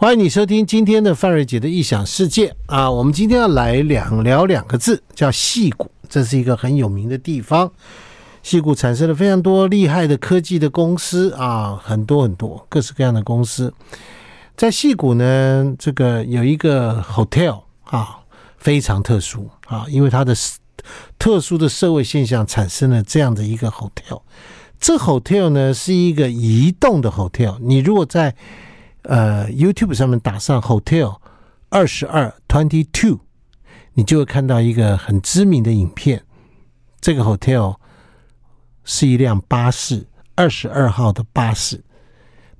欢迎你收听今天的范瑞杰的异想世界啊！我们今天要来两聊两个字，叫戏谷。这是一个很有名的地方，戏谷产生了非常多厉害的科技的公司啊，很多很多各式各样的公司。在戏谷呢，这个有一个 hotel 啊，非常特殊啊，因为它的特殊的社会现象产生了这样的一个 hotel。这 hotel 呢是一个移动的 hotel，你如果在呃 YouTube 上面打上 hotel 二十二 twenty two。你就会看到一个很知名的影片，这个 hotel 是一辆巴士，二十二号的巴士。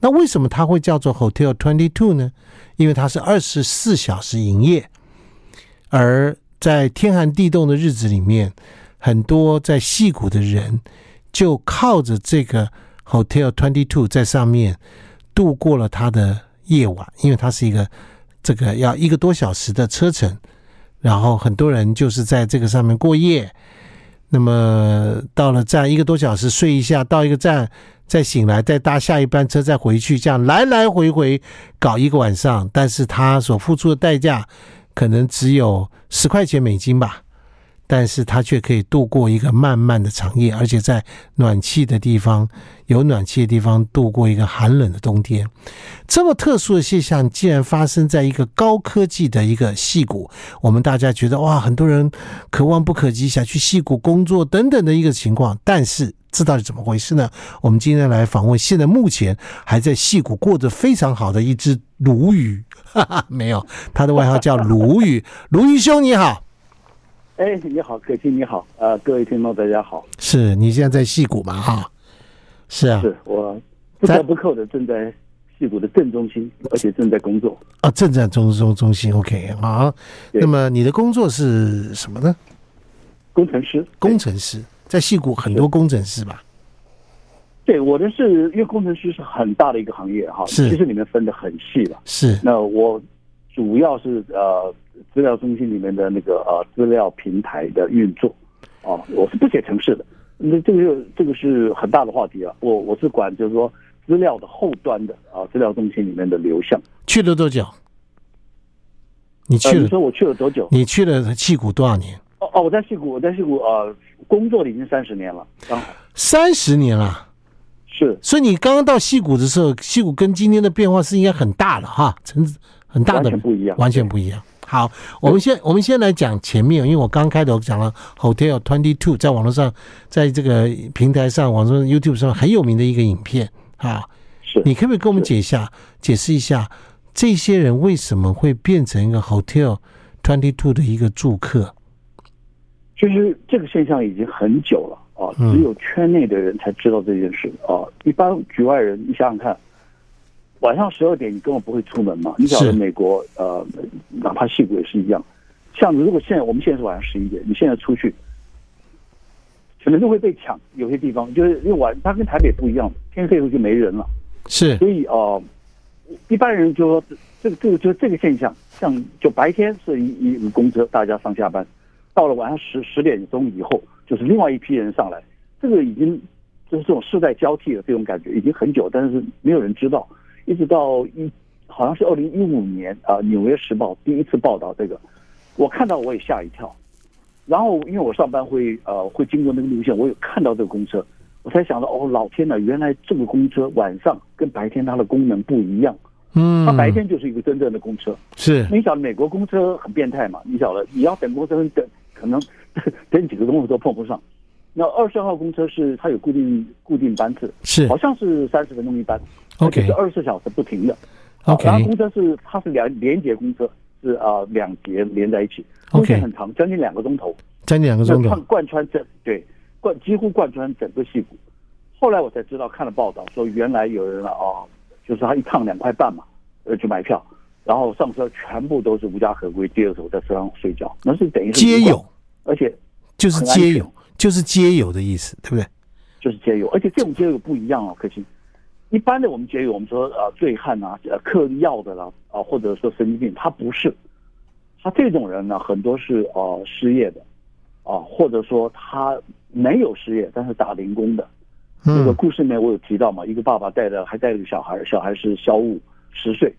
那为什么它会叫做 Hotel Twenty Two 呢？因为它是二十四小时营业，而在天寒地冻的日子里面，很多在戏谷的人就靠着这个 Hotel Twenty Two 在上面度过了他的夜晚，因为它是一个这个要一个多小时的车程。然后很多人就是在这个上面过夜，那么到了站一个多小时睡一下，到一个站再醒来，再搭下一班车再回去，这样来来回回搞一个晚上。但是他所付出的代价可能只有十块钱美金吧。但是他却可以度过一个漫漫的长夜，而且在暖气的地方，有暖气的地方度过一个寒冷的冬天。这么特殊的现象竟然发生在一个高科技的一个戏谷，我们大家觉得哇，很多人可望不可及，想去戏谷工作等等的一个情况。但是这到底怎么回事呢？我们今天来访问现在目前还在戏谷过得非常好的一只鲈鱼，哈哈，没有，他的外号叫鲈鱼，鲈鱼兄你好。哎，你好，可卿，你好，呃，各位听众大家好。是你现在在戏谷吗？哈，是啊，是我不折不扣的正在戏谷的正中心，而且正在工作。啊，正在中中中心，OK，好。那么你的工作是什么呢？工程师。工程师在戏谷很多工程师吧？对，我的是因为工程师是很大的一个行业哈，是，其实里面分的很细了。是。那我主要是呃。资料中心里面的那个呃资料平台的运作，哦，我是不写程式的，那这个这个是很大的话题啊。我我是管就是说资料的后端的啊，资料中心里面的流向。去了多久？你去了？呃、你说我去了多久？你去了戏谷多少年？哦哦，我在戏谷，我在戏谷呃工作了已经三十年了，三十年了。是，所以你刚刚到戏谷的时候，戏谷跟今天的变化是应该很大的哈，成很大的，完全不一样，完全不一样。好，我们先我们先来讲前面，因为我刚开头讲了 Hotel Twenty Two，在网络上，在这个平台上，网上 YouTube 上很有名的一个影片啊。是，你可不可以跟我们解一下，解释一下这些人为什么会变成一个 Hotel Twenty Two 的一个住客？其实这个现象已经很久了啊，只有圈内的人才知道这件事啊，一般局外人，你想想看。晚上十二点，你根本不会出门嘛？你晓得美国，呃，哪怕戏骨也是一样。像如果现在我们现在是晚上十一点，你现在出去，可能就会被抢。有些地方就是因为晚，它跟台北不一样，天黑后就没人了。是，所以哦、呃，一般人就说这个这个就是这个现象，像就白天是一一公车大家上下班，到了晚上十十点钟以后，就是另外一批人上来。这个已经就是这种世代交替的这种感觉，已经很久，但是没有人知道。一直到一好像是二零一五年啊，《纽约时报》第一次报道这个，我看到我也吓一跳。然后因为我上班会呃会经过那个路线，我有看到这个公车，我才想到哦，老天呐，原来这个公车晚上跟白天它的功能不一样。嗯，它白天就是一个真正的公车。是，你晓得美国公车很变态嘛？你晓得你要等公车等可能 等几个钟头都碰不上。那二十二号公车是它有固定固定班次，是好像是三十分钟一班。OK，是二十四小时不停的。OK，然后公车是它是两连接公车，是啊两节连在一起。OK，很长，将近两个钟头，将近两个钟头，贯穿整对贯几乎贯穿整个戏谷。后来我才知道，看了报道说，原来有人啊、哦，就是他一趟两块半嘛，呃，去买票，然后上车全部都是无家可归，第二手在车上睡觉，那是等于是街友，而且就是接友，就是接友的意思，对不对？就是接友，而且这种接友不一样哦，可惜。一般的我们觉得我们说呃醉汉啊，呃嗑药的啦啊，或者说神经病，他不是，他这种人呢，很多是呃失业的，啊，或者说他没有失业，但是打零工的。这个故事里面我有提到嘛，一个爸爸带着还带着个小孩，小孩是小五十岁，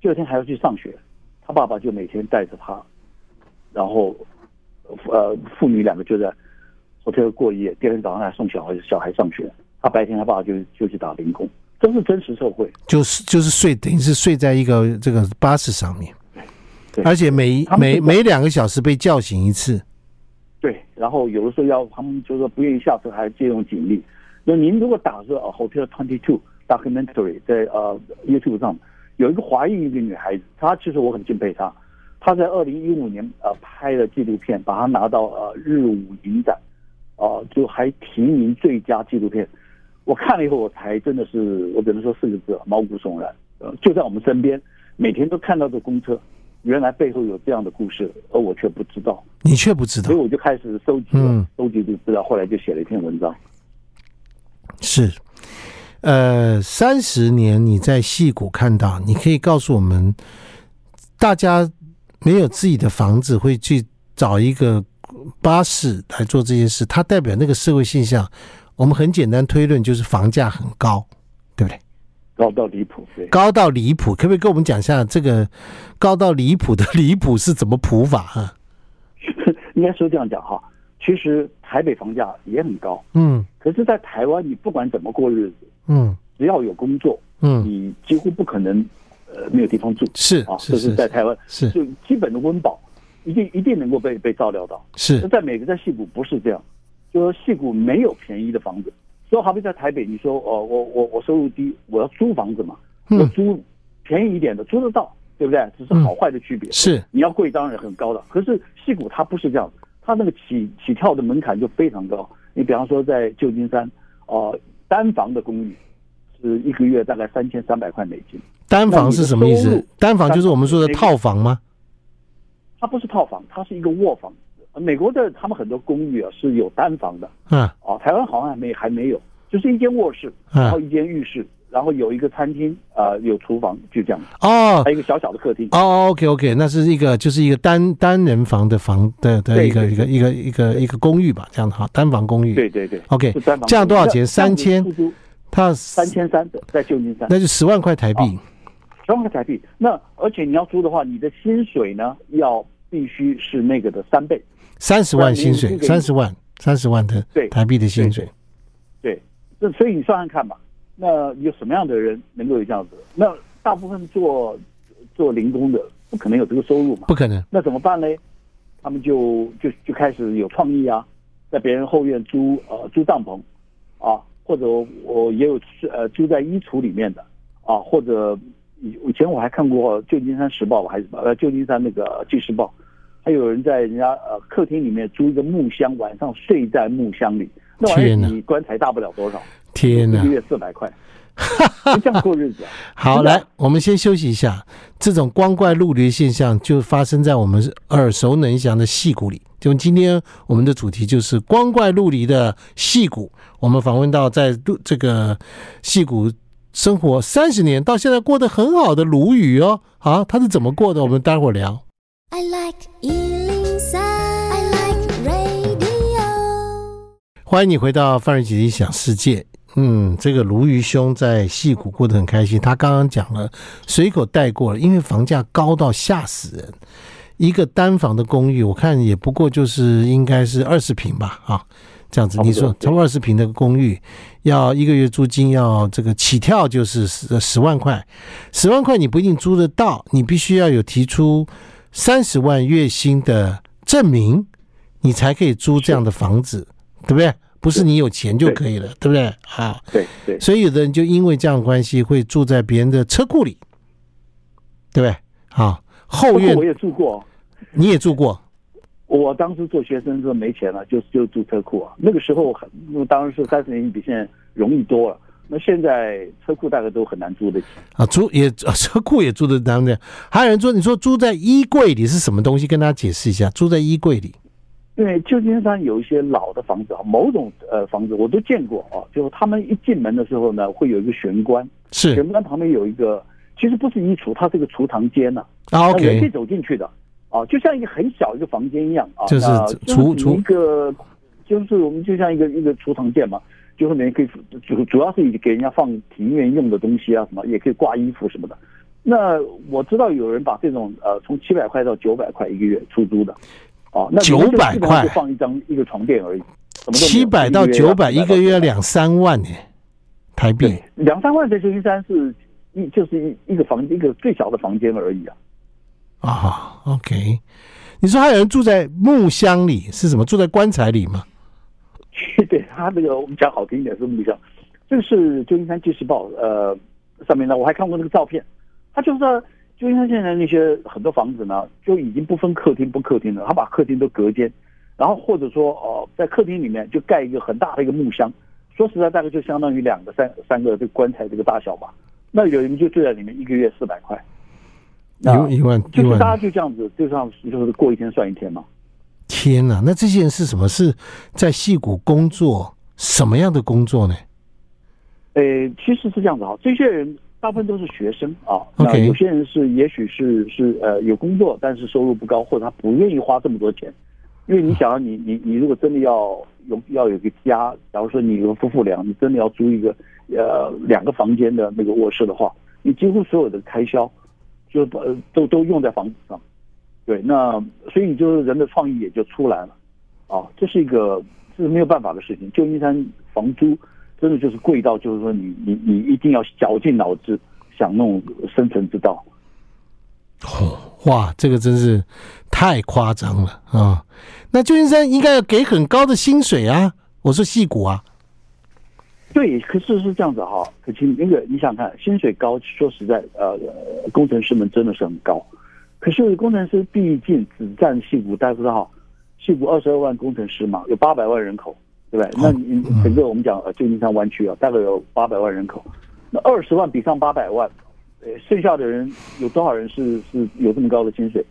第二天还要去上学，他爸爸就每天带着他，然后呃父女两个就在 hotel 过夜，第二天早上来送小孩小孩上学，他白天他爸爸就就去打零工，这是真实社会，就是就是睡等于是睡在一个这个巴士上面，对，而且每每每两个小时被叫醒一次。对，然后有的时候要他们就是说不愿意下车，还借用警力。那您如果打个呃 Hotel Twenty Two documentary 在呃 YouTube 上有一个华裔一个女孩子，她其实我很敬佩她。她在二零一五年呃拍了纪录片，把她拿到呃日舞影展，呃就还提名最佳纪录片。我看了以后，我才真的是我只能说四个字：毛骨悚然。呃，就在我们身边，每天都看到的公车。原来背后有这样的故事，而我却不知道。你却不知道，所以我就开始收集了，收集这个资料，后来就写了一篇文章。是，呃，三十年你在戏谷看到，你可以告诉我们，大家没有自己的房子，会去找一个巴士来做这件事，它代表那个社会现象。我们很简单推论，就是房价很高，对不对？高到离谱，对，高到离谱，可不可以跟我们讲一下这个高到离谱的 离谱是怎么谱法啊？应该说这样讲哈，其实台北房价也很高，嗯，可是，在台湾你不管怎么过日子，嗯，只要有工作，嗯，你几乎不可能呃没有地方住，是啊，这是在台湾是。就基本的温饱一定一定能够被被照料到，是。在美国在西部不是这样，就说矽谷没有便宜的房子。就好比在台北，你说哦，我我我收入低，我要租房子嘛，我租便宜一点的租得到，对不对？只是好坏的区别。是你要贵当然很高的，可是矽谷它不是这样，它那个起起跳的门槛就非常高。你比方说在旧金山，哦，单房的公寓是一个月大概三千三百块美金。单房是什么意思？单房就是我们说的套房吗？它不是套房，它是一个卧房。美国的他们很多公寓啊是有单房的，嗯，哦，台湾好像还没还没有，就是一间卧室，然后一间浴室，然后有一个餐厅，啊、呃，有厨房，就这样。哦，还有一个小小的客厅。哦，OK OK，那是一个就是一个单单人房的房的的一个一个一个一个一个公寓吧，这样的哈，单房公寓。对对对，OK，这样多少钱？三千，他三千三的在旧金山，那就十万块台币，十万块台币。那而且你要租的话，你的薪水呢要必须是那个的三倍。三十万薪水，三十万，三十万的台币的薪水，对，这所以你算算看吧。那有什么样的人能够有这样子？那大部分做做零工的，不可能有这个收入嘛？不可能。那怎么办呢？他们就就就开始有创意啊，在别人后院租呃租帐篷啊，或者我也有呃租在衣橱里面的啊，或者以以前我还看过旧金山时报吧，还是呃旧金山那个纪事报。还有人在人家呃客厅里面租一个木箱，晚上睡在木箱里，那玩意儿你棺材大不了多少？天哪，一个月四百块，就这样过日子啊。好，来，我们先休息一下。这种光怪陆离的现象就发生在我们耳熟能详的戏骨里。就今天我们的主题就是光怪陆离的戏骨。我们访问到在这个戏骨生活三十年，到现在过得很好的鲈鱼哦。好，他是怎么过的？我们待会儿聊。I like 103, I like radio。欢迎你回到范瑞姐姐想世界。嗯，这个鲈鱼兄在戏谷过得很开心。他刚刚讲了，随口带过了，因为房价高到吓死人。一个单房的公寓，我看也不过就是应该是二十平吧，啊，这样子。你说超过二十平的公寓，要一个月租金要这个起跳就是十十万块，十万块你不一定租得到，你必须要有提出。三十万月薪的证明，你才可以租这样的房子，对不对？不是你有钱就可以了，对，对不对？啊，对对。所以有的人就因为这样的关系，会住在别人的车库里，对不对？啊，后院我也住过，你也住过。我当时做学生的时候没钱了，就就住车库啊。那个时候很，那当然是三十年比现在容易多了。那现在车库大概都很难租得起啊，租也车库也租得当的，还有人说，你说租在衣柜里是什么东西？跟大家解释一下，租在衣柜里。因为旧金山有一些老的房子啊，某种呃房子我都见过啊，就是他们一进门的时候呢，会有一个玄关，是玄关旁边有一个，其实不是衣橱，它是一个储藏间呐啊，OK，人可以走进去的啊，就像一个很小一个房间一样啊，就是储储一个，就是我们就像一个一个储藏间嘛。就是你可以主主要是以给人家放庭院用的东西啊，什么也可以挂衣服什么的，那我知道有人把这种呃从七百块到九百块一个月出租的，哦，那九百块就放一张一个床垫而已，七百到九百一个月两三万呢，台币两三万在旧金山是一就是一一个房一个最小的房间而已啊。啊，OK，你说还有人住在木箱里是什么？住在棺材里吗？对他那个我们讲好听一点是木箱，这个是旧金山纪事报呃上面呢，我还看过那个照片。他就是旧金山现在那些很多房子呢，就已经不分客厅不客厅了，他把客厅都隔间，然后或者说哦，在客厅里面就盖一个很大的一个木箱，说实在，大概就相当于两个三三个这个棺材这个大小吧。那有人就住在里面，一个月四百块，一万，就是大家就这样子，就像就是过一天算一天嘛。天哪，那这些人是什么？是在戏谷工作什么样的工作呢？呃，其实是这样子哈，这些人。大部分都是学生啊，那有些人是，也许是是呃有工作，但是收入不高，或者他不愿意花这么多钱，因为你想要你你你如果真的要有要有个家，假如说你有夫妇俩，你真的要租一个呃两个房间的那个卧室的话，你几乎所有的开销就呃都都用在房子上，对，那所以就是人的创意也就出来了，啊，这是一个这是没有办法的事情，旧金山房租。真的就是贵到，就是说你你你一定要绞尽脑汁想弄生存之道。哦，哇，这个真是太夸张了啊！那旧金山应该要给很高的薪水啊！我说戏骨啊，对，可是是这样子哈。可亲，那个你想看薪水高，说实在，呃，工程师们真的是很高。可是工程师毕竟只占戏谷，大家知道，戏谷二十二万工程师嘛，有八百万人口。对不对？那你整个我们讲呃旧金山湾区啊，大概有八百万人口，那二十万比上八百万，呃，剩下的人有多少人是是有这么高的薪水？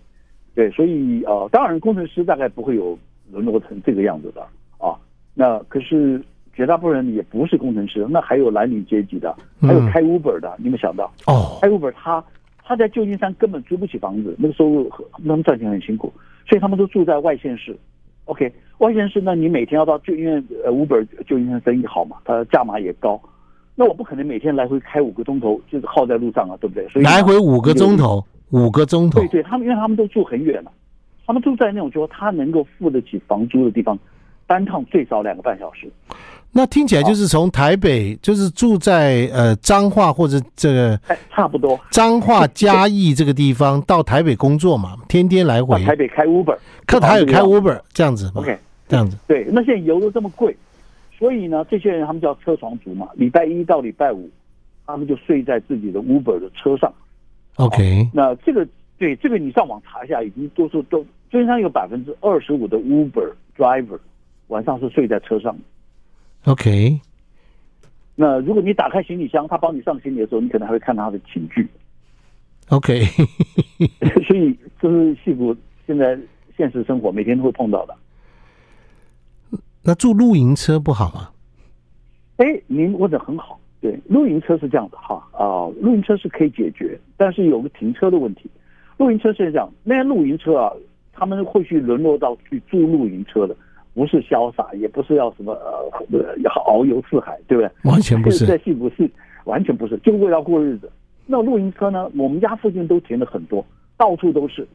对，所以呃，当然工程师大概不会有沦落成这个样子的啊。那可是绝大部分人也不是工程师，那还有蓝领阶级的，还有开 Uber 的，你有没有想到？哦，开 Uber 他他在旧金山根本租不起房子，那个收入很他们赚钱很辛苦，所以他们都住在外县市。OK，外县市呢，你每天要到，旧因为呃 Uber 旧金山生意好嘛，它价码也高，那我不可能每天来回开五个钟头，就是耗在路上啊，对不对？所以来回五个钟头，五个钟头。对对，他们因为他们都住很远了，他们住在那种就他能够付得起房租的地方，单趟最少两个半小时。那听起来就是从台北，就是住在呃彰化或者这个，差不多彰化嘉义这个地方到台北工作嘛，天天来回。台北开 Uber，可台北开 Uber 这样子。OK，这样子。对，那现在油都这么贵，所以呢，这些人他们叫车床族嘛，礼拜一到礼拜五，他们就睡在自己的 Uber 的车上。OK，那这个对这个你上网查一下，已经多数都经常有百分之二十五的 Uber driver 晚上是睡在车上。OK，那如果你打开行李箱，他帮你上行李的时候，你可能还会看他的寝具。OK，所以这是戏骨现在现实生活每天都会碰到的。那住露营车不好吗？哎，您问的很好。对，露营车是这样的哈啊，露营车是可以解决，但是有个停车的问题。露营车是这样，那些露营车啊，他们会去沦落到去租露营车的。不是潇洒，也不是要什么呃，要遨游四海，对不对？完全不是，在矽谷是完全不是，就为了过日子。那露营车呢？我们家附近都停了很多，到处都是。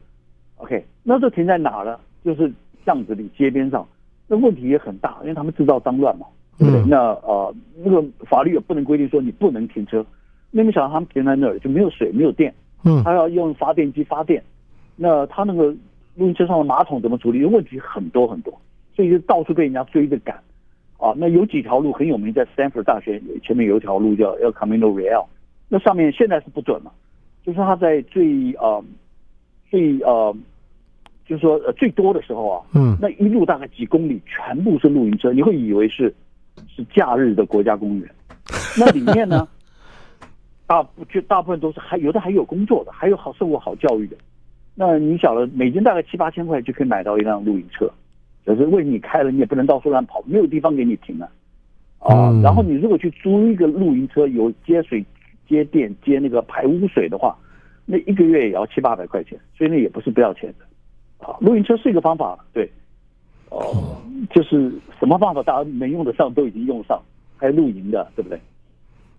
OK，那这停在哪呢？就是巷子里、街边上。那问题也很大，因为他们制造脏乱嘛，对不对？嗯、那呃，那个法律也不能规定说你不能停车。那你想到他们停在那儿就没有水、没有电，嗯，他要用发电机发电。那他那个露营车上的马桶怎么处理？问题很多很多。所以就到处被人家追着赶，啊，那有几条路很有名，在 Stanford 大学前面有一条路叫 El Camino Real，那上面现在是不准了，就是他在最呃最呃，就是说呃最多的时候啊，嗯，那一路大概几公里全部是露营车，你会以为是是假日的国家公园，那里面呢，大部就大部分都是还有的还有工作的，还有好受过好教育的，那你晓得每天大概七八千块就可以买到一辆露营车。可是为你开了，你也不能到处乱跑，没有地方给你停啊！啊，然后你如果去租一个露营车，有接水、接电、接那个排污水的话，那一个月也要七八百块钱，所以那也不是不要钱的。啊，露营车是一个方法，对，哦，就是什么方法大家能用得上都已经用上，还有露营的，对不对？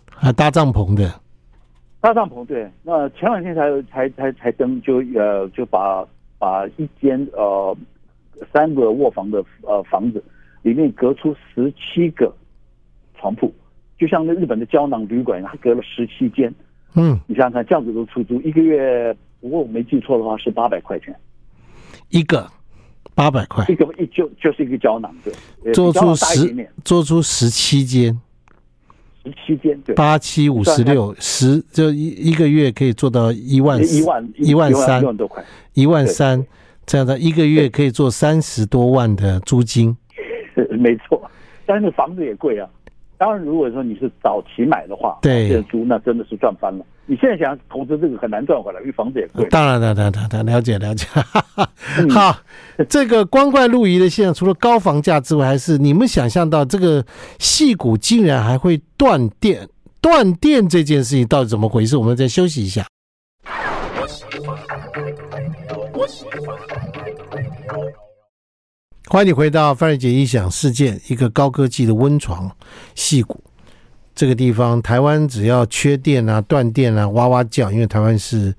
还搭帐篷的，搭帐篷，对。那前两天才才才才登，就呃就把把一间呃三个卧房的呃房子里面隔出十七个床铺，就像那日本的胶囊旅馆一样，它隔了十七间。嗯，你想想看，这样子都出租一个月，如果我没记错的话是八百块钱。一个，八百块。一个一就就是一个胶囊，对，做出十做出十七间。十七间，对，八七五十六十，就一一个月可以做到一万一万一万三。一万多块，一万三，这样的一个月可以做三十多万的租金，没错，但是房子也贵啊。当然，如果说你是早期买的话，对，现在租那真的是赚翻了。你现在想投资这个很难赚回来，因为房子也贵。当然，当然，当然，了解，了解。好，这个光怪陆离的现象，除了高房价之外，还是你们想象到这个矽谷竟然还会断电？断电这件事情到底怎么回事？我们再休息一下。欢迎你回到范瑞杰异想世界，一个高科技的温床戏骨。这个地方，台湾只要缺电啊、断电啊，哇哇叫，因为台湾是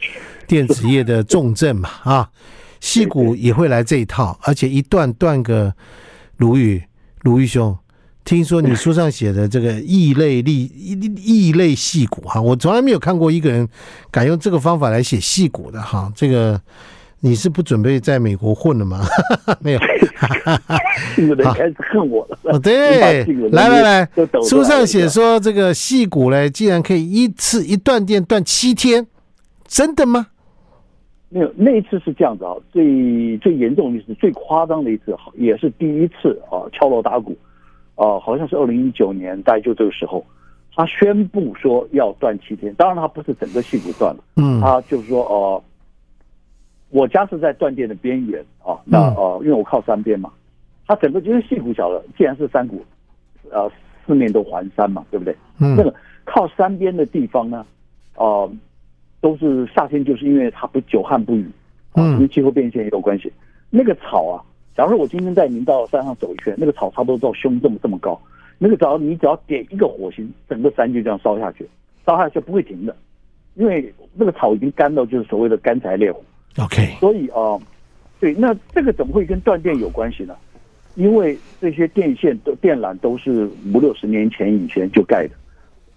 电子业的重镇嘛啊。戏骨也会来这一套，而且一断断个鲁豫鲁豫兄，听说你书上写的这个异类异异类戏骨哈，我从来没有看过一个人敢用这个方法来写戏骨的哈，这个。你是不准备在美国混了吗？没有，有人开始恨我了。哦，对，来来来，书上写说这个戏骨呢，竟然可以一次一断电断七天，真的吗？没有，那一次是这样子啊，最最严重的一次，最夸张的一次，也是第一次啊，敲锣打鼓啊，好像是二零一九年，大概就这个时候，他宣布说要断七天。当然，他不是整个戏骨断了，嗯，他就是说哦。我家是在断电的边缘啊，那呃，因为我靠山边嘛，它整个因为矽谷小了，既然是山谷，呃，四面都环山嘛，对不对？嗯，那个靠山边的地方呢，呃，都是夏天，就是因为它不久旱不雨，嗯，跟气候变迁也有关系。那个草啊，假如说我今天带您到山上走一圈，那个草差不多到胸这么这么高，那个只要你只要点一个火星，整个山就这样烧下去，烧下去不会停的，因为那个草已经干到就是所谓的干柴烈火。OK，所以啊、对，那这个怎么会跟断电有关系呢？因为这些电线都电缆都是五六十年前以前就盖的，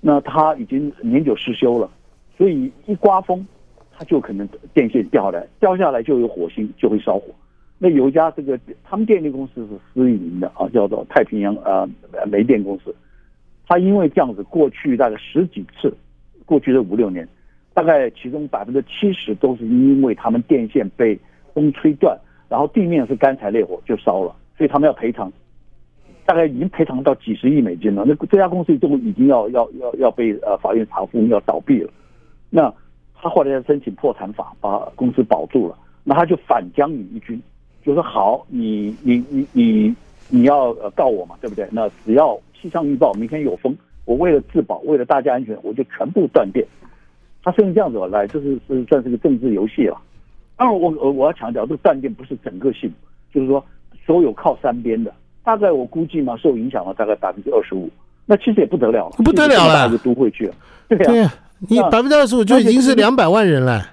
那它已经年久失修了，所以一刮风，它就可能电线掉下来，掉下来就有火星，就会烧火。那有一家这个他们电力公司是私营的啊，叫做太平洋啊煤电公司，它因为这样子，过去大概十几次，过去的五六年。大概其中百分之七十都是因为他们电线被风吹断，然后地面是干柴烈火就烧了，所以他们要赔偿，大概已经赔偿到几十亿美金了。那这家公司都已经要要要要被呃法院查封要倒闭了。那他后来要申请破产法把公司保住了，那他就反将你一军，就说好，你你你你你要告我嘛，对不对？那只要气象预报明天有风，我为了自保，为了大家安全，我就全部断电。他是用这样子来，就是是算是个政治游戏了。当然，我我我要强调，这个断电不是整个性，就是说所有靠山边的，大概我估计嘛，受影响了大概百分之二十五。那其实也不得了了，不得了了，一个都会去了。对呀、啊，对啊、你百分之二十五就已经是两百万人了。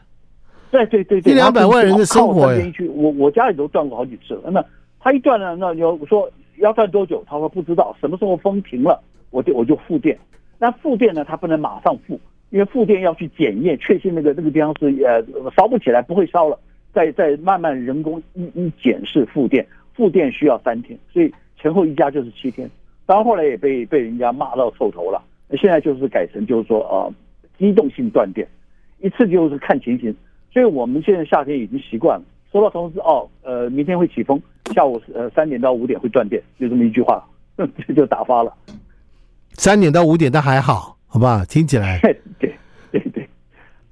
对对对对，一两百万人的生活。我我家里都断过好几次了。那他一断了，那你说要断多久？他说不知道，什么时候风停了，我就我就复电。那复电呢，他不能马上复。因为复电要去检验，确信那个那个地方是呃烧不起来，不会烧了，再再慢慢人工一一检视复电，复电需要三天，所以前后一加就是七天。当然后来也被被人家骂到臭头了，现在就是改成就是说、呃，机动性断电，一次就是看情形。所以我们现在夏天已经习惯了，收到通知哦，呃，明天会起风，下午呃三点到五点会断电，就这么一句话，这就打发了。三点到五点，但还好。好吧，听起来 对对对，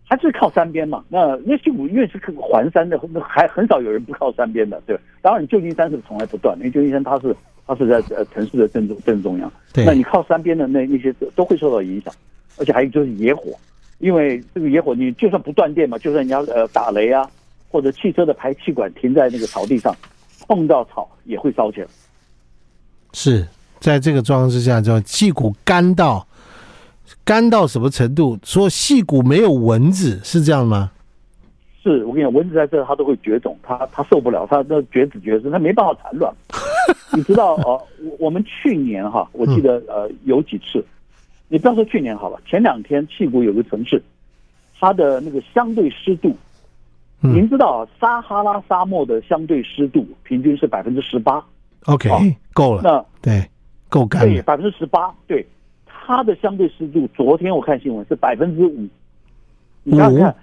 还是靠山边嘛。那那矽谷因为是环山的，还很少有人不靠山边的，对。当然，旧金山是从来不断，因为旧金山它是它是在呃城市的正中正中央。对。那你靠山边的那那些都会受到影响，而且还有就是野火，因为这个野火你就算不断电嘛，就算你要呃打雷啊，或者汽车的排气管停在那个草地上，碰到草也会烧起来。是在这个状况之下，叫气谷干到。干到什么程度？说细谷没有蚊子是这样吗？是我跟你讲，蚊子在这它都会绝种，它它受不了，它那绝子绝孙，它没办法产卵。你知道哦，我我们去年哈，我记得呃有几次，你不要说去年好了，前两天矽谷有个城市，它的那个相对湿度，您知道撒哈拉沙漠的相对湿度平均是百分之十八。OK，够了。那对，够干。对，百分之十八。对，它的相对湿度，昨天我看新闻是百分之五。你看看，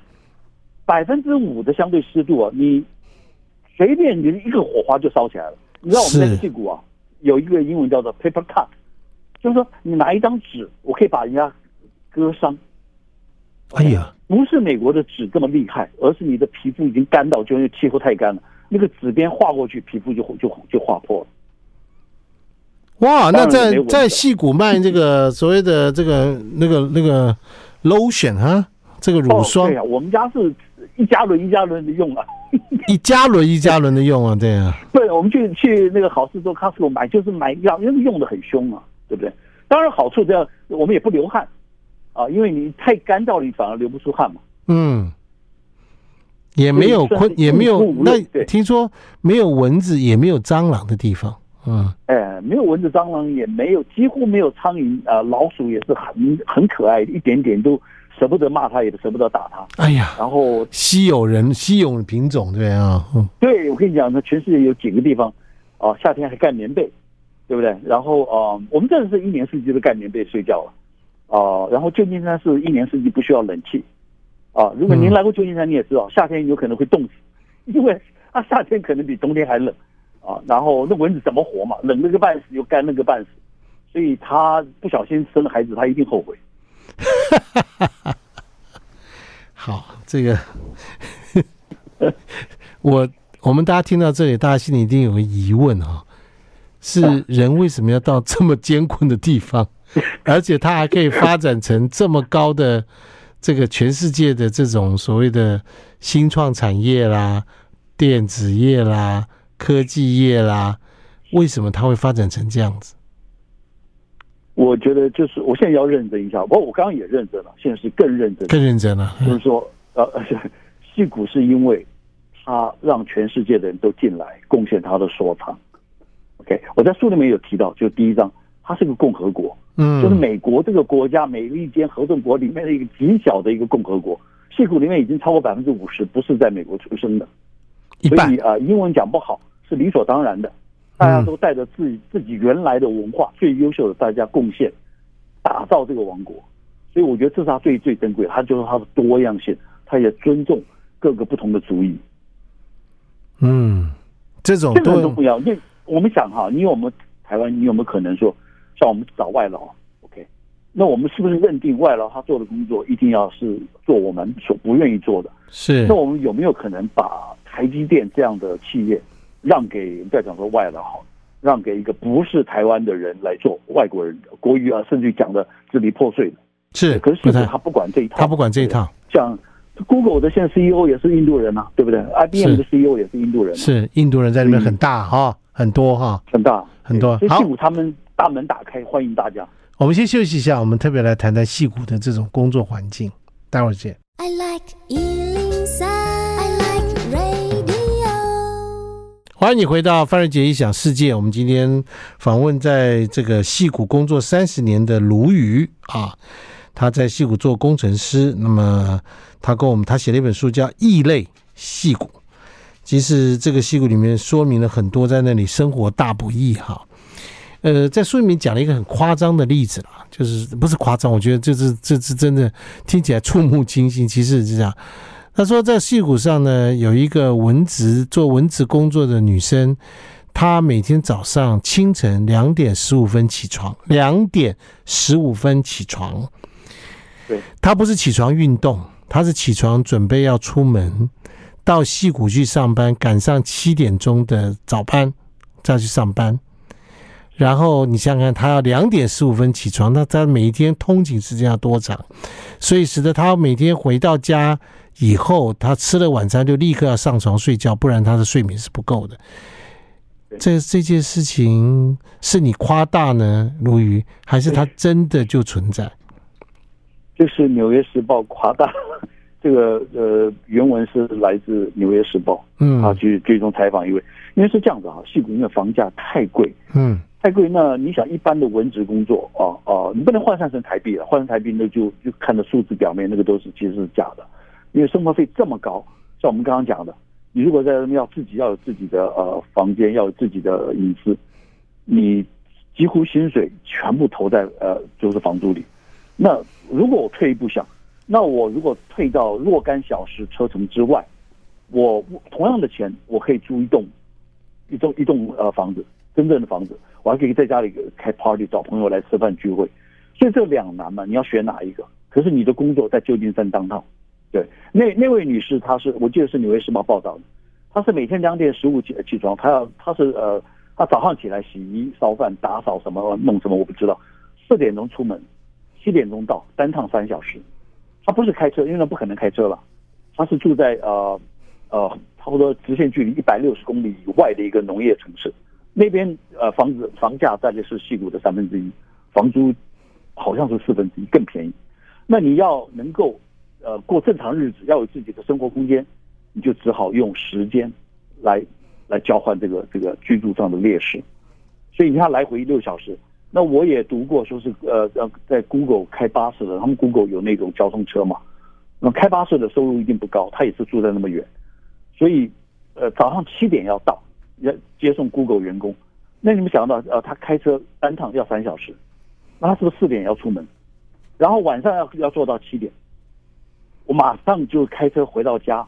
百分之五的相对湿度啊，你随便你一个火花就烧起来了。你知道我们在矽谷啊，有一个英文叫做 paper cut，就是说你拿一张纸，我可以把人家割伤。哎呀，不是美国的纸这么厉害，而是你的皮肤已经干到，就因为气候太干了。那个纸边划过去，皮肤就就就划破了。哇，那在在戏谷卖这个 所谓的这个那个那个 lotion 哈，这个乳霜。对啊，我们家是一加仑一加仑的用啊，一加仑一加仑的用啊，对啊。对，我们去去那个好事多 Costco 买，就是买一样，因为用的很凶啊，对不对？当然好处这样，我们也不流汗啊，因为你太干燥了，你反而流不出汗嘛。嗯。也没有昆，也没有那听说没有蚊子，也没有蟑螂的地方。嗯，哎，没有蚊子、蟑螂，也没有，几乎没有苍蝇啊、呃，老鼠也是很很可爱，一点点都舍不得骂它，也舍不得打它。哎呀，然后稀有人、稀有品种，对啊，嗯，对，我跟你讲，那全世界有几个地方啊、呃，夏天还盖棉被，对不对？然后啊、呃，我们这是一年四季都盖棉被睡觉了啊、呃，然后旧金山是一年四季不需要冷气。啊，如果您来过旧金山，你也知道，夏天有可能会冻死，因为它夏天可能比冬天还冷啊。然后那蚊子怎么活嘛？冷了个半死，又干了个半死，所以他不小心生了孩子，他一定后悔。好，这个我我们大家听到这里，大家心里一定有个疑问啊，是人为什么要到这么艰困的地方，而且他还可以发展成这么高的？这个全世界的这种所谓的新创产业啦、电子业啦、科技业啦，为什么它会发展成这样子？我觉得就是我现在要认真一下，不过我刚刚也认真了，现在是更认真，更认真了。就是说，呃，戏骨是因为他让全世界的人都进来贡献他的所长。OK，我在书里面有提到，就第一章，它是个共和国。嗯，就是美国这个国家，美利坚合众国里面的一个极小的一个共和国，戏骨里面已经超过百分之五十不是在美国出生的，所以啊，英文讲不好是理所当然的，大家都带着自己自己原来的文化，最优秀的大家贡献，打造这个王国，所以我觉得这是他最最珍贵，他就是他的多样性，他也尊重各个不同的族裔。嗯，这种这个都不要，因为我们想哈，你有没有台湾，你有没有可能说？像我们找外劳那我们是不是认定外劳他做的工作一定要是做我们所不愿意做的？是。那我们有没有可能把台积电这样的企业让给再讲说外劳好，让给一个不是台湾的人来做外国人国语啊，甚至于讲的支离破碎的？是。可是现在他不管这一套，他不管这一套。像 Google 的现在 CEO 也是印度人呐、啊，对不对？IBM 的 CEO 也是印度人、啊。是印度人在里面很大哈、哦，很多哈，很大很多。好，他们。大门打开，欢迎大家。我们先休息一下，我们特别来谈谈戏骨的这种工作环境。待会儿见。I like 103, I like radio。欢迎你回到范瑞杰异想世界。我们今天访问在这个戏骨工作三十年的卢瑜啊，他在戏骨做工程师。那么他跟我们，他写了一本书叫《异类戏骨》。其实这个戏骨里面说明了很多在那里生活大不易哈。呃，在书里面讲了一个很夸张的例子啦，就是不是夸张，我觉得这是这是真的，听起来触目惊心。其实是这样，他说在戏谷上呢，有一个文职做文职工作的女生，她每天早上清晨两点十五分起床，两点十五分起床。对，她不是起床运动，她是起床准备要出门到戏谷去上班，赶上七点钟的早班再去上班。然后你想想看，他要两点十五分起床，那他每一天通勤时间要多长？所以使得他每天回到家以后，他吃了晚餐就立刻要上床睡觉，不然他的睡眠是不够的。这这件事情是你夸大呢，鲈鱼，还是他真的就存在？就是《纽约时报》夸大，这个呃原文是来自《纽约时报》。嗯，啊，去追踪采访一位，因为是这样子啊，矽谷因为房价太贵，嗯，太贵，那你想一般的文职工作啊啊，你不能换算成台币了，换成台币那就就看着数字表面那个都是其实是假的，因为生活费这么高，像我们刚刚讲的，你如果在要自己要有自己的呃房间，要有自己的隐私，你几乎薪水全部投在呃就是房租里。那如果我退一步想，那我如果退到若干小时车程之外，我同样的钱，我可以租一栋一栋一栋呃房子，真正的房子，我还可以在家里开 party，找朋友来吃饭聚会。所以这两难嘛，你要选哪一个？可是你的工作在旧金山当趟，对，那那位女士，她是我记得是《纽约时报》报道的，她是每天两点十五起起床，她要她是呃，她早上起来洗衣、烧饭、打扫什么弄什么我不知道，四点钟出门。七点钟到，单趟三小时。她不是开车，因为她不可能开车了。她是住在呃呃差不多直线距离一百六十公里以外的一个农业城市，那边呃房子房价大概是矽谷的三分之一，房租好像是四分之一更便宜。那你要能够呃过正常日子，要有自己的生活空间，你就只好用时间来来交换这个这个居住上的劣势。所以你看来回六小时。那我也读过，说是呃呃，在 Google 开巴士的，他们 Google 有那种交通车嘛。那开巴士的收入一定不高，他也是住在那么远，所以呃早上七点要到，要接送 Google 员工。那你们想到呃，他开车单趟要三小时，那他是不是四点要出门？然后晚上要要做到七点，我马上就开车回到家，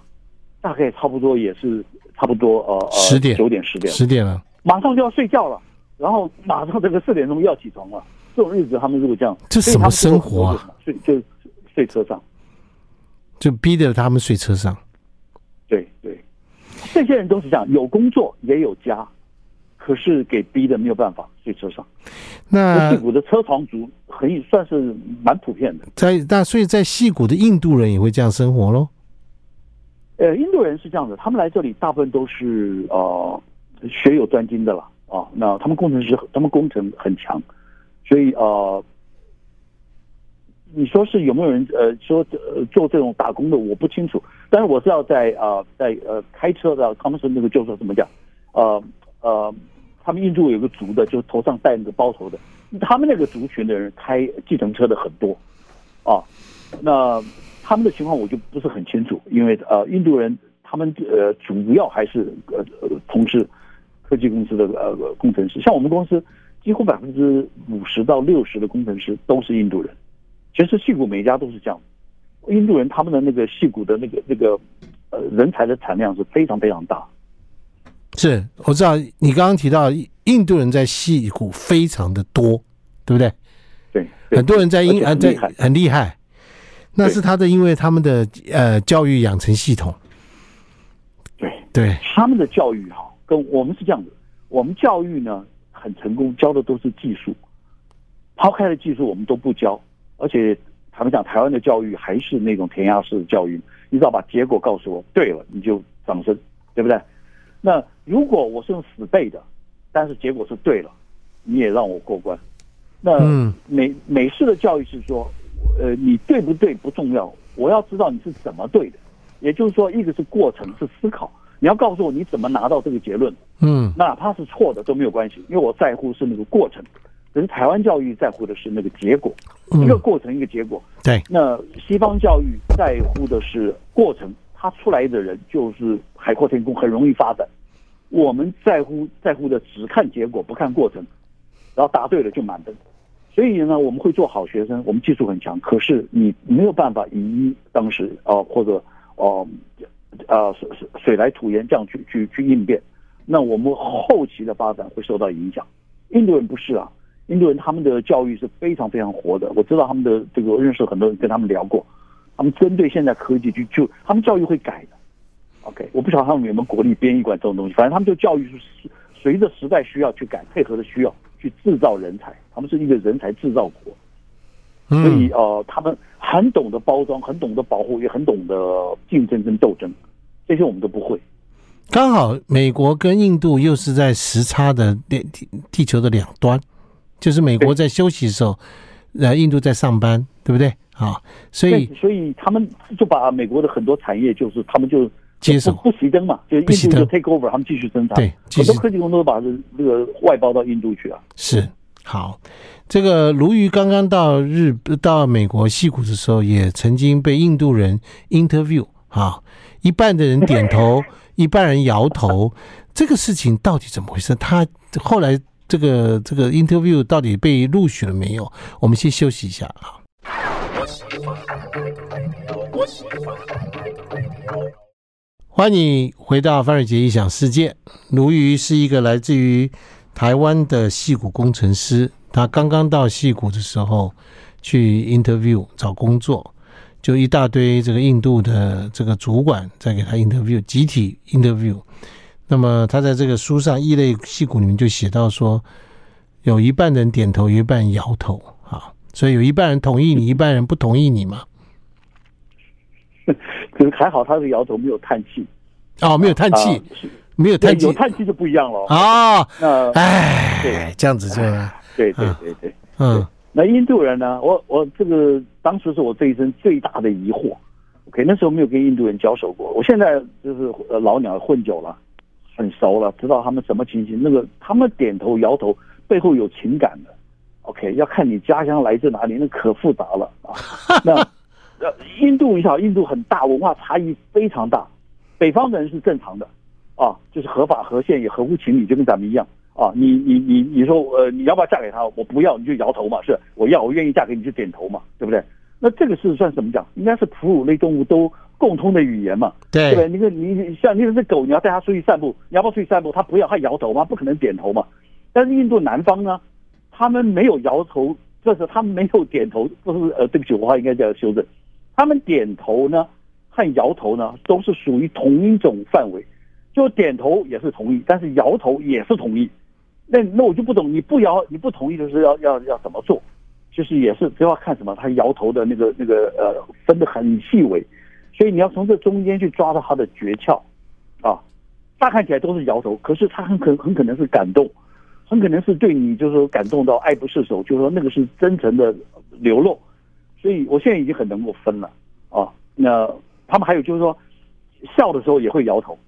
大概差不多也是差不多呃呃十点九点十点十点了，马上就要睡觉了。然后马上这个四点钟要起床了，这种日子他们如果这样，这什么生活啊？睡就睡车上，就逼着他们睡车上。对对，这些人都是这样，有工作也有家，可是给逼的没有办法睡车上。那戏谷的车床族很算是蛮普遍的。在那所以在戏谷的印度人也会这样生活喽？呃，印度人是这样的，他们来这里大部分都是呃学有专精的了。啊，那他们工程师，他们工程很强，所以呃，你说是有没有人呃说呃做这种打工的，我不清楚。但是我知道在啊、在呃开车的，他们是那个就是怎么讲，呃呃，他们印度有个族的，就头上戴那个包头的，他们那个族群的人开计程车的很多，啊，那他们的情况我就不是很清楚，因为呃印度人他们呃主要还是呃呃从事。科技公司的呃工程师，像我们公司几乎百分之五十到六十的工程师都是印度人。其实矽谷每一家都是这样，印度人他们的那个戏骨的那个那个呃人才的产量是非常非常大。是，我知道你刚刚提到印度人在戏骨非常的多，对不对？对，对很多人在印啊在很厉害，那是他的因为他们的呃教育养成系统。对对，他们的教育哈。跟我们是这样子，我们教育呢很成功，教的都是技术，抛开了技术我们都不教，而且他们讲台湾的教育还是那种填鸭式的教育，你只要把结果告诉我，对了你就掌声，对不对？那如果我是用死背的，但是结果是对了，你也让我过关。那美美式的教育是说，呃，你对不对不重要，我要知道你是怎么对的，也就是说，一个是过程是思考。你要告诉我你怎么拿到这个结论？嗯，哪怕是错的都没有关系，因为我在乎是那个过程。可是台湾教育在乎的是那个结果，一个过程一个结果。对，那西方教育在乎的是过程，他出来的人就是海阔天空，很容易发展。我们在乎在乎的只看结果不看过程，然后答对了就满分。所以呢，我们会做好学生，我们技术很强，可是你没有办法以一当时啊或者哦。啊，水水水来土掩这样去去去应变，那我们后期的发展会受到影响。印度人不是啊，印度人他们的教育是非常非常活的。我知道他们的这个，我认识很多人跟他们聊过，他们针对现在科技就就他们教育会改的。OK，我不晓得他们有没有国立编译馆这种东西，反正他们就教育是随着时代需要去改，配合的需要去制造人才，他们是一个人才制造国。所以呃，他们很懂得包装，很懂得保护，也很懂得竞争跟斗争，这些我们都不会。刚好美国跟印度又是在时差的地地球的两端，就是美国在休息的时候，呃，印度在上班，对不对？啊，所以所以他们就把美国的很多产业，就是他们就接受。不熄灯嘛，就印度就 take over，他们继续生产，对，很多科技公司都把这这个外包到印度去啊。是好，这个鲈鱼刚刚到日到美国矽谷的时候，也曾经被印度人 interview 啊，一半的人点头，一半人摇头，这个事情到底怎么回事？他后来这个这个 interview 到底被录取了没有？我们先休息一下啊。欢迎回到范瑞杰异想世界。卢瑜是一个来自于台湾的戏骨工程师，他刚刚到戏骨的时候去 interview 找工作，就一大堆这个印度的这个主管在给他 interview，集体 interview。那么他在这个书上《异类戏骨》里面就写到说，有一半人点头，有一半人摇头啊。所以有一半人同意你，一半人不同意你嘛？可是还好，他是摇头，没有叹气。哦，没有叹气，啊、没有叹气，有叹气就不一样了。啊、哦，那哎，对，这样子就，对对对对，嗯。那印度人呢？我我这个当时是我这一生最大的疑惑。OK，那时候没有跟印度人交手过，我现在就是呃老鸟混久了，很熟了，知道他们什么情形。那个他们点头摇头背后有情感的。OK，要看你家乡来自哪里，那可复杂了啊。那呃，印度你想，印度很大，文化差异非常大。北方人是正常的啊，就是合法合宪也合乎情理，就跟咱们一样啊。你你你你说呃，你要不要嫁给他？我不要，你就摇头嘛。是，我要，我愿意嫁给你就点头嘛，对不对？那这个是算什么讲？应该是哺乳类动物都共通的语言嘛。对，对？你看你像你这狗，你要带它出去散步，你要不要出去散步？它不要，它摇头嘛？不可能点头嘛。但是印度南方呢？他们没有摇头，就是他们没有点头，不是呃，对不起，我话应该叫修正。他们点头呢和摇头呢都是属于同一种范围，就点头也是同意，但是摇头也是同意。那那我就不懂，你不摇你不同意就是要要要怎么做？就是也是只要看什么，他摇头的那个那个呃分的很细微，所以你要从这中间去抓到他的诀窍啊。乍看起来都是摇头，可是他很可很可能是感动。很可能是对你，就是说感动到爱不释手，就是说那个是真诚的流露，所以我现在已经很能够分了啊。那他们还有就是说，笑的时候也会摇头。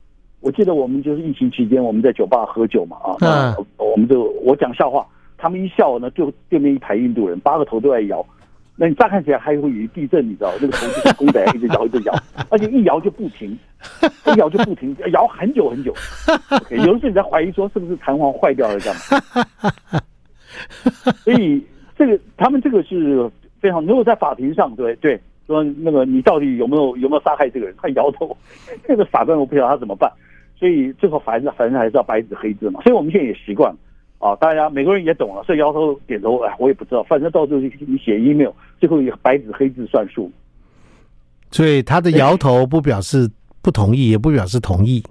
我记得我们就是疫情期间，我们在酒吧喝酒嘛啊，那我们就我讲笑话，他们一笑呢，就对面一排印度人八个头都在摇。那你乍看起来还会以为地震，你知道，那个头就是公仔一直摇一直摇，而且一摇就不停，一摇就不停，摇很久很久。Okay, 有的时候你在怀疑说是不是弹簧坏掉了这样。所以这个他们这个是非常，如果在法庭上，对对，说那个你到底有没有有没有杀害这个人，他摇头，这个法官我不晓得他怎么办。所以最后反正反正还是要白纸黑字嘛。所以我们现在也习惯了。啊，大家美国人也懂了，所以摇头点头，哎，我也不知道，反正到时候你写 email，最后以白纸黑字算数。所以他的摇头不表示不同意，也不表示同意。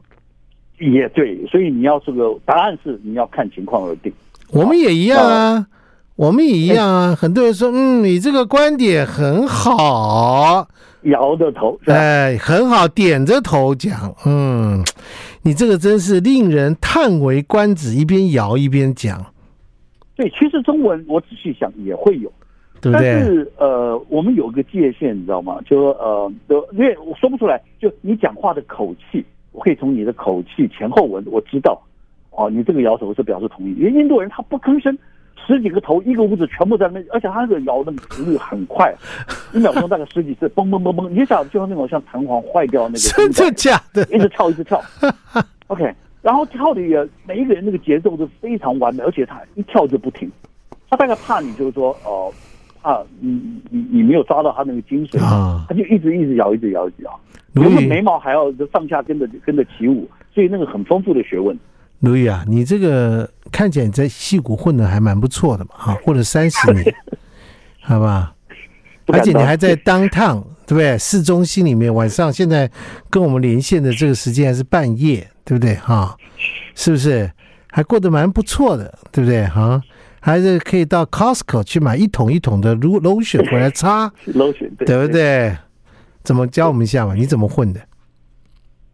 也对，所以你要这个答案是你要看情况而定。我们也一样啊，我们也一样啊。很多人说，嗯，你这个观点很好，摇着头，哎，很好，点着头讲，嗯。你这个真是令人叹为观止，一边摇一边讲。对，其实中文我仔细想也会有，对不对？但是呃，我们有个界限，你知道吗？就说呃，因为我说不出来，就你讲话的口气，我可以从你的口气前后文我知道，哦，你这个摇头是表示同意。因为印度人他不吭声。十几个头，一个屋子全部在那，而且他那个摇的频率很快，一秒钟大概十几次，嘣嘣嘣嘣，你想就像那种像弹簧坏掉那个，真的假的？一直跳，一直跳。OK，然后跳的也每一个人那个节奏都非常完美，而且他一跳就不停。他大概怕你就是说哦，怕你你你没有抓到他那个精髓啊，他就一直一直摇，一直摇，一直摇。原本眉毛还要上下跟着跟着起舞，所以那个很丰富的学问。卢宇啊，你这个看起来你在戏谷混的还蛮不错的嘛，哈，混了三十年，好吧？而且你还在 downtown，对不对？市中心里面，晚上现在跟我们连线的这个时间还是半夜，对不对？哈，是不是？还过得蛮不错的，对不对？哈，还是可以到 Costco 去买一桶一桶的 lotion 回来擦，lotion 对不对？怎么教我们一下嘛？你怎么混的？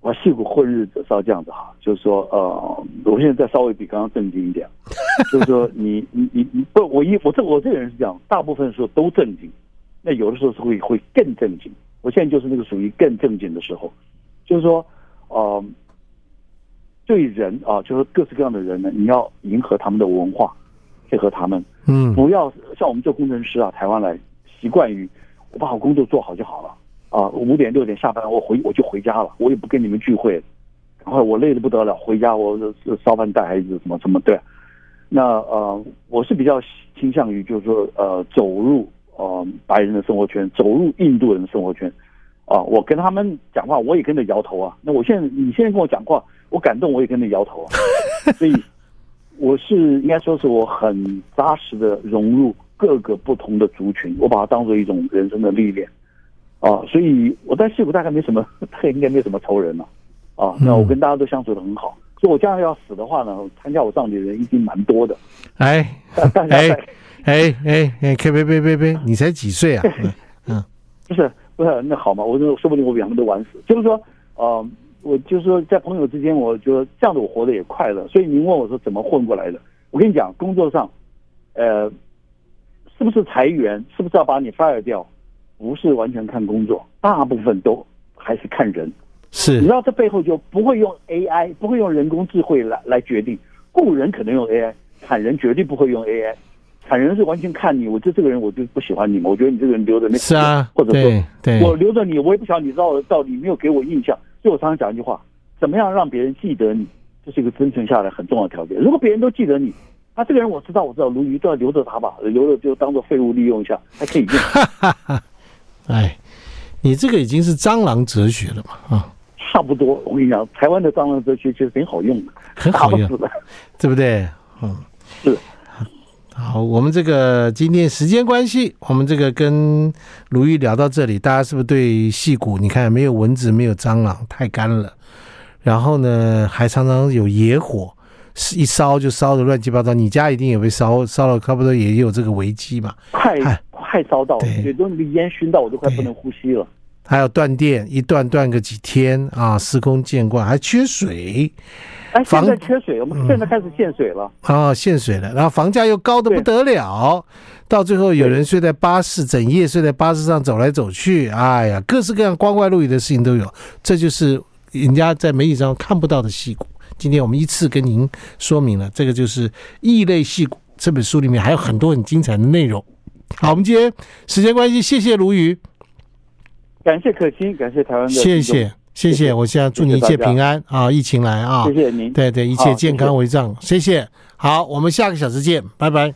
我矽谷混日子是要这样子哈，就是说，呃，我现在再稍微比刚刚正经一点。就是说你你你你不，我一我这我这个人是这样，大部分时候都正经，那有的时候是会会更正经。我现在就是那个属于更正经的时候，就是说，呃，对人啊，就是各式各样的人呢，你要迎合他们的文化，配合他们，嗯，不要像我们做工程师啊，台湾来习惯于我把我工作做好就好了啊，五点六点下班我回我就回家了，我也不跟你们聚会，然后我累得不得了，回家我烧饭带孩子什么什么对。那呃，我是比较倾向于就是说呃，走入呃白人的生活圈，走入印度人的生活圈，啊、我跟他们讲话，我也跟着摇头啊。那我现在你现在跟我讲话，我感动，我也跟着摇头啊。所以我是应该说是我很扎实的融入各个不同的族群，我把它当做一种人生的历练啊。所以我在戏谷大概没什么，他应该没什么仇人了啊，啊。那我跟大家都相处的很好。所以我将来要死的话呢，参加我葬礼的人一定蛮多的。哎，哎，哎，哎，哎，别别别别别，你才几岁啊？嗯，不是不是，那好嘛，我说说不定我比他们都晚死。就是说，呃，我就是说，在朋友之间，我觉得这样子我活得也快乐。所以您问我说怎么混过来的？我跟你讲，工作上，呃，是不是裁员，是不是要把你 fire 掉？不是完全看工作，大部分都还是看人。是，你知道这背后就不会用 AI，不会用人工智慧来来决定。雇人可能用 AI，砍人绝对不会用 AI。砍人是完全看你，我就这个人我就不喜欢你嘛，我觉得你这个人留着没是啊，或者说对对我留着你，我也不晓得你到到底没有给我印象。所以我常常讲一句话：怎么样让别人记得你，这是一个生存下来很重要的条件。如果别人都记得你，他、啊、这个人我知道，我知道，鲈鱼都要留着他吧，留着就当做废物利用一下，还可以用。哎，你这个已经是蟑螂哲学了嘛啊？差不多，我跟你讲，台湾的蟑螂哲学其实很好用的，很好用，对不对？嗯，是。好，我们这个今天时间关系，我们这个跟卢豫聊到这里，大家是不是对戏骨？你看，没有蚊子，没有蟑螂，太干了。然后呢，还常常有野火，一烧就烧的乱七八糟。你家一定也被烧烧了，差不多也有这个危机嘛。快快烧到了，对，都那个烟熏到我都快不能呼吸了。还有断电，一断断个几天啊，司空见惯，还缺水。哎，现在缺水，我们现在开始限水了。嗯、啊，限水了，然后房价又高的不得了，到最后有人睡在巴士，整夜睡在巴士上走来走去，哎呀，各式各样光怪陆离的事情都有。这就是人家在媒体上看不到的戏骨。今天我们依次跟您说明了，这个就是《异类戏骨》这本书里面还有很多很精彩的内容。好，我们今天时间关系，谢谢鲈鱼。感谢可心，感谢台湾的。谢谢谢谢，我现在祝你一切平安啊！疫情来啊！谢谢您，对对，一切健康为上。谢谢，好，我们下个小时见，拜拜。